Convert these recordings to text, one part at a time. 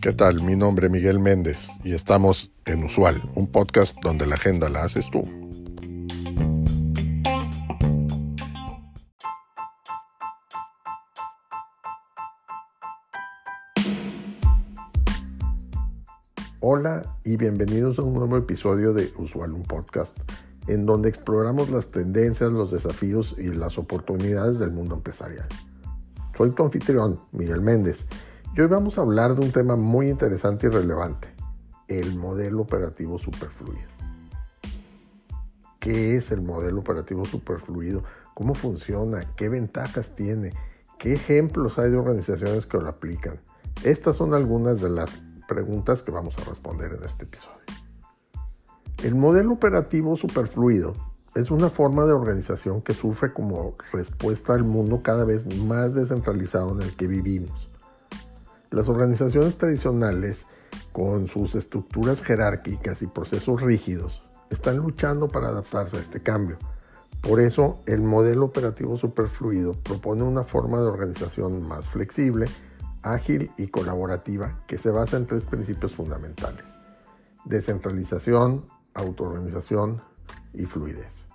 ¿Qué tal? Mi nombre es Miguel Méndez y estamos en Usual, un podcast donde la agenda la haces tú. Hola y bienvenidos a un nuevo episodio de Usual, un podcast en donde exploramos las tendencias, los desafíos y las oportunidades del mundo empresarial. Soy tu anfitrión, Miguel Méndez, y hoy vamos a hablar de un tema muy interesante y relevante, el modelo operativo superfluido. ¿Qué es el modelo operativo superfluido? ¿Cómo funciona? ¿Qué ventajas tiene? ¿Qué ejemplos hay de organizaciones que lo aplican? Estas son algunas de las preguntas que vamos a responder en este episodio. El modelo operativo superfluido es una forma de organización que sufre como respuesta al mundo cada vez más descentralizado en el que vivimos. Las organizaciones tradicionales, con sus estructuras jerárquicas y procesos rígidos, están luchando para adaptarse a este cambio. Por eso, el modelo operativo superfluido propone una forma de organización más flexible, ágil y colaborativa que se basa en tres principios fundamentales. Descentralización, autoorganización y fluidez.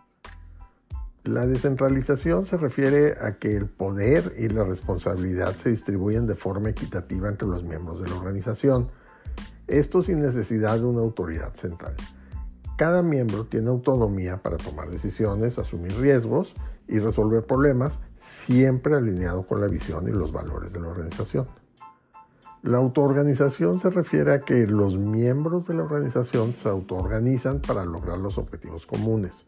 La descentralización se refiere a que el poder y la responsabilidad se distribuyen de forma equitativa entre los miembros de la organización, esto sin necesidad de una autoridad central. Cada miembro tiene autonomía para tomar decisiones, asumir riesgos y resolver problemas, siempre alineado con la visión y los valores de la organización. La autoorganización se refiere a que los miembros de la organización se autoorganizan para lograr los objetivos comunes,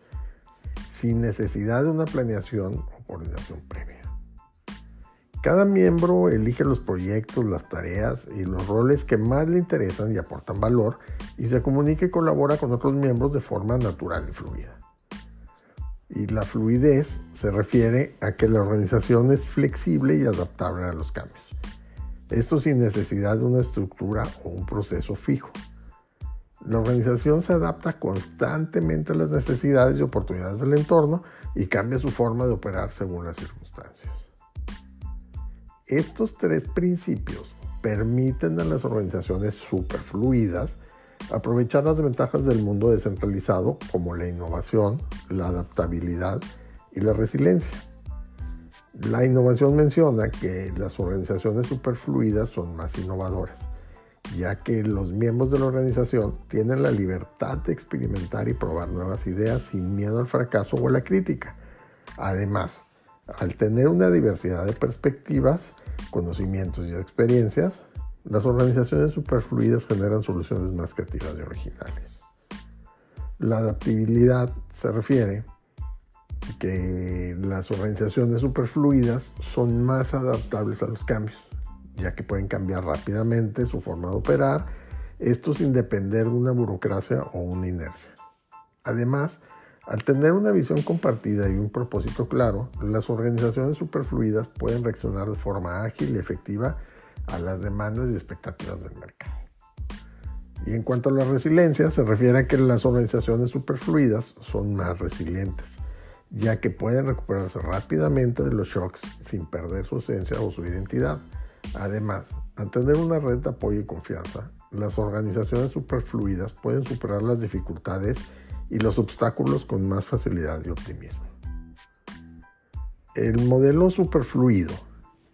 sin necesidad de una planeación o coordinación previa. Cada miembro elige los proyectos, las tareas y los roles que más le interesan y aportan valor y se comunica y colabora con otros miembros de forma natural y fluida. Y la fluidez se refiere a que la organización es flexible y adaptable a los cambios. Esto sin necesidad de una estructura o un proceso fijo. La organización se adapta constantemente a las necesidades y oportunidades del entorno y cambia su forma de operar según las circunstancias. Estos tres principios permiten a las organizaciones superfluidas aprovechar las ventajas del mundo descentralizado como la innovación, la adaptabilidad y la resiliencia. La innovación menciona que las organizaciones superfluidas son más innovadoras, ya que los miembros de la organización tienen la libertad de experimentar y probar nuevas ideas sin miedo al fracaso o a la crítica. Además, al tener una diversidad de perspectivas, conocimientos y experiencias, las organizaciones superfluidas generan soluciones más creativas y originales. La adaptabilidad se refiere que las organizaciones superfluidas son más adaptables a los cambios, ya que pueden cambiar rápidamente su forma de operar, esto sin depender de una burocracia o una inercia. Además, al tener una visión compartida y un propósito claro, las organizaciones superfluidas pueden reaccionar de forma ágil y efectiva a las demandas y expectativas del mercado. Y en cuanto a la resiliencia, se refiere a que las organizaciones superfluidas son más resilientes ya que pueden recuperarse rápidamente de los shocks sin perder su esencia o su identidad. Además, al tener una red de apoyo y confianza, las organizaciones superfluidas pueden superar las dificultades y los obstáculos con más facilidad y optimismo. El modelo superfluido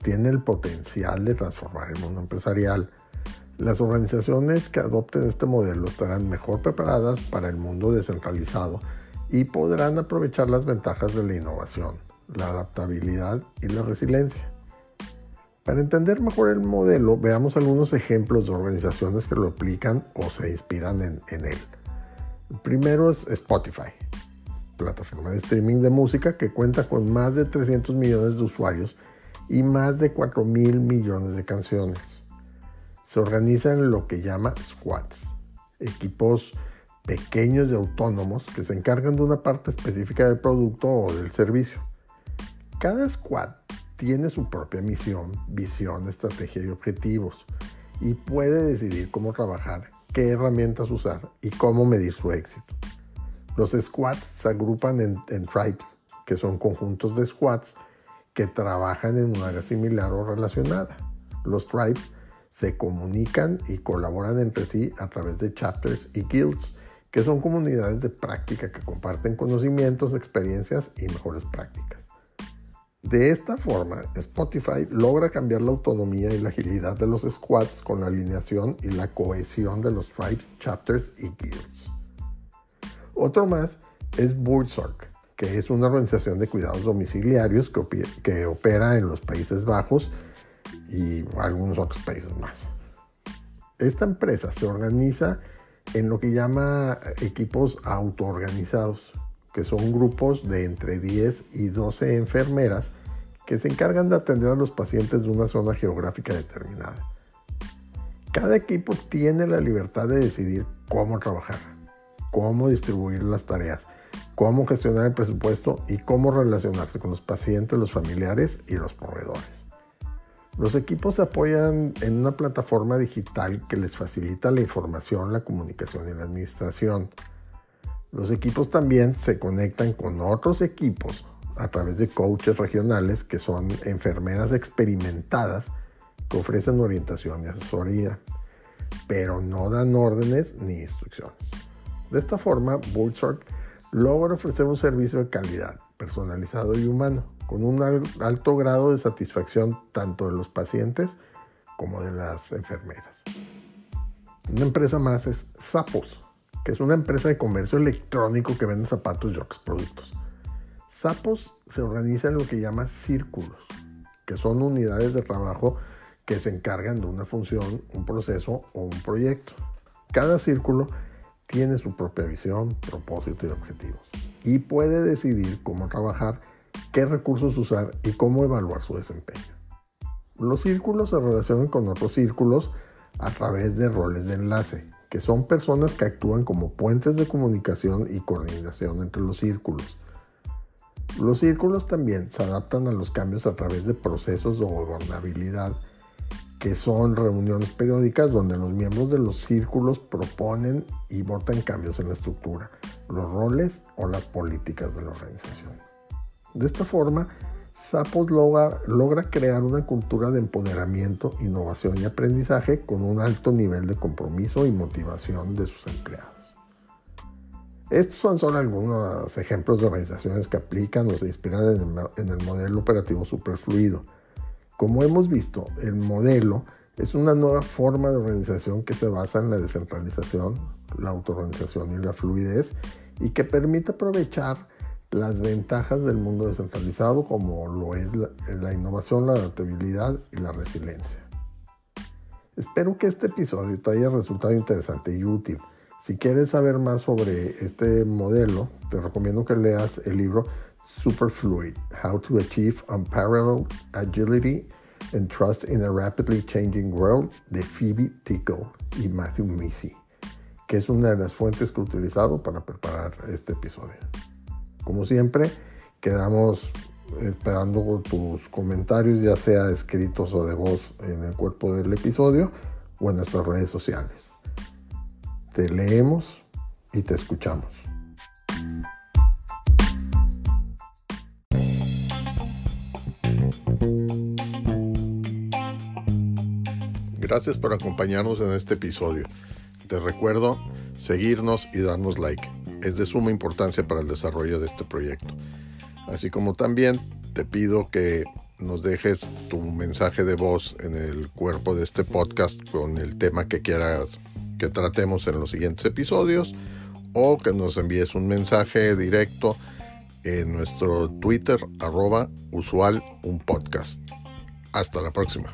tiene el potencial de transformar el mundo empresarial. Las organizaciones que adopten este modelo estarán mejor preparadas para el mundo descentralizado y podrán aprovechar las ventajas de la innovación, la adaptabilidad y la resiliencia. Para entender mejor el modelo, veamos algunos ejemplos de organizaciones que lo aplican o se inspiran en, él. El primero es Spotify, plataforma de streaming de música que cuenta con más de 300 millones de usuarios y más de 4 mil millones de canciones. Se organiza en lo que llama squads, equipos pequeños y autónomos que se encargan de una parte específica del producto o del servicio. Cada squad tiene su propia misión, visión, estrategia y objetivos y puede decidir cómo trabajar, qué herramientas usar y cómo medir su éxito. Los squads se agrupan en, tribes, que son conjuntos de squads que trabajan en un área similar o relacionada. Los tribes se comunican y colaboran entre sí a través de chapters y guilds, que son comunidades de práctica que comparten conocimientos, experiencias y mejores prácticas. De esta forma, Spotify logra cambiar la autonomía y la agilidad de los squads con la alineación y la cohesión de los tribes, chapters y guilds. Otro más es Buurtzorg, que es una organización de cuidados domiciliarios que, que opera en los Países Bajos y algunos otros países más. Esta empresa se organiza en lo que llama equipos autoorganizados, que son grupos de entre 10 y 12 enfermeras que se encargan de atender a los pacientes de una zona geográfica determinada. Cada equipo tiene la libertad de decidir cómo trabajar, cómo distribuir las tareas, cómo gestionar el presupuesto y cómo relacionarse con los pacientes, los familiares y los proveedores. Los equipos se apoyan en una plataforma digital que les facilita la información, la comunicación y la administración. Los equipos también se conectan con otros equipos a través de coaches regionales que son enfermeras experimentadas que ofrecen orientación y asesoría, pero no dan órdenes ni instrucciones. De esta forma, Bullshort logra ofrecer un servicio de calidad, personalizado y humano con un alto grado de satisfacción tanto de los pacientes como de las enfermeras. Una empresa más es Sapos, que es una empresa de comercio electrónico que vende zapatos y otros productos. Sapos se organiza en lo que llama círculos, que son unidades de trabajo que se encargan de una función, un proceso o un proyecto. Cada círculo tiene su propia visión, propósito y objetivos y puede decidir cómo trabajar qué recursos usar y cómo evaluar su desempeño. Los círculos se relacionan con otros círculos a través de roles de enlace, que son personas que actúan como puentes de comunicación y coordinación entre los círculos. Los círculos también se adaptan a los cambios a través de procesos de gobernabilidad, que son reuniones periódicas donde los miembros de los círculos proponen y votan cambios en la estructura, los roles o las políticas de la organización. De esta forma, Sapos logra, logra, crear una cultura de empoderamiento, innovación y aprendizaje con un alto nivel de compromiso y motivación de sus empleados. Estos son solo algunos ejemplos de organizaciones que aplican o se inspiran en el, modelo operativo superfluido. Como hemos visto, el modelo es una nueva forma de organización que se basa en la descentralización, la autoorganización y la fluidez y que permite aprovechar las ventajas del mundo descentralizado como lo es la, innovación, la adaptabilidad y la resiliencia. Espero que este episodio te haya resultado interesante y útil. Si quieres saber más sobre este modelo, te recomiendo que leas el libro Superfluid, How to Achieve Unparalleled Agility and Trust in a Rapidly Changing World de Phoebe Tickle y Matthew Missy, que es una de las fuentes que he utilizado para preparar este episodio. Como siempre, quedamos esperando tus comentarios, ya sea escritos o de voz en el cuerpo del episodio o en nuestras redes sociales. Te leemos y te escuchamos. Gracias por acompañarnos en este episodio. Te recuerdo seguirnos y darnos like es de suma importancia para el desarrollo de este proyecto. Así como también te pido que nos dejes tu mensaje de voz en el cuerpo de este podcast con el tema que quieras que tratemos en los siguientes episodios o que nos envíes un mensaje directo en nuestro Twitter arroba usual un podcast. Hasta la próxima.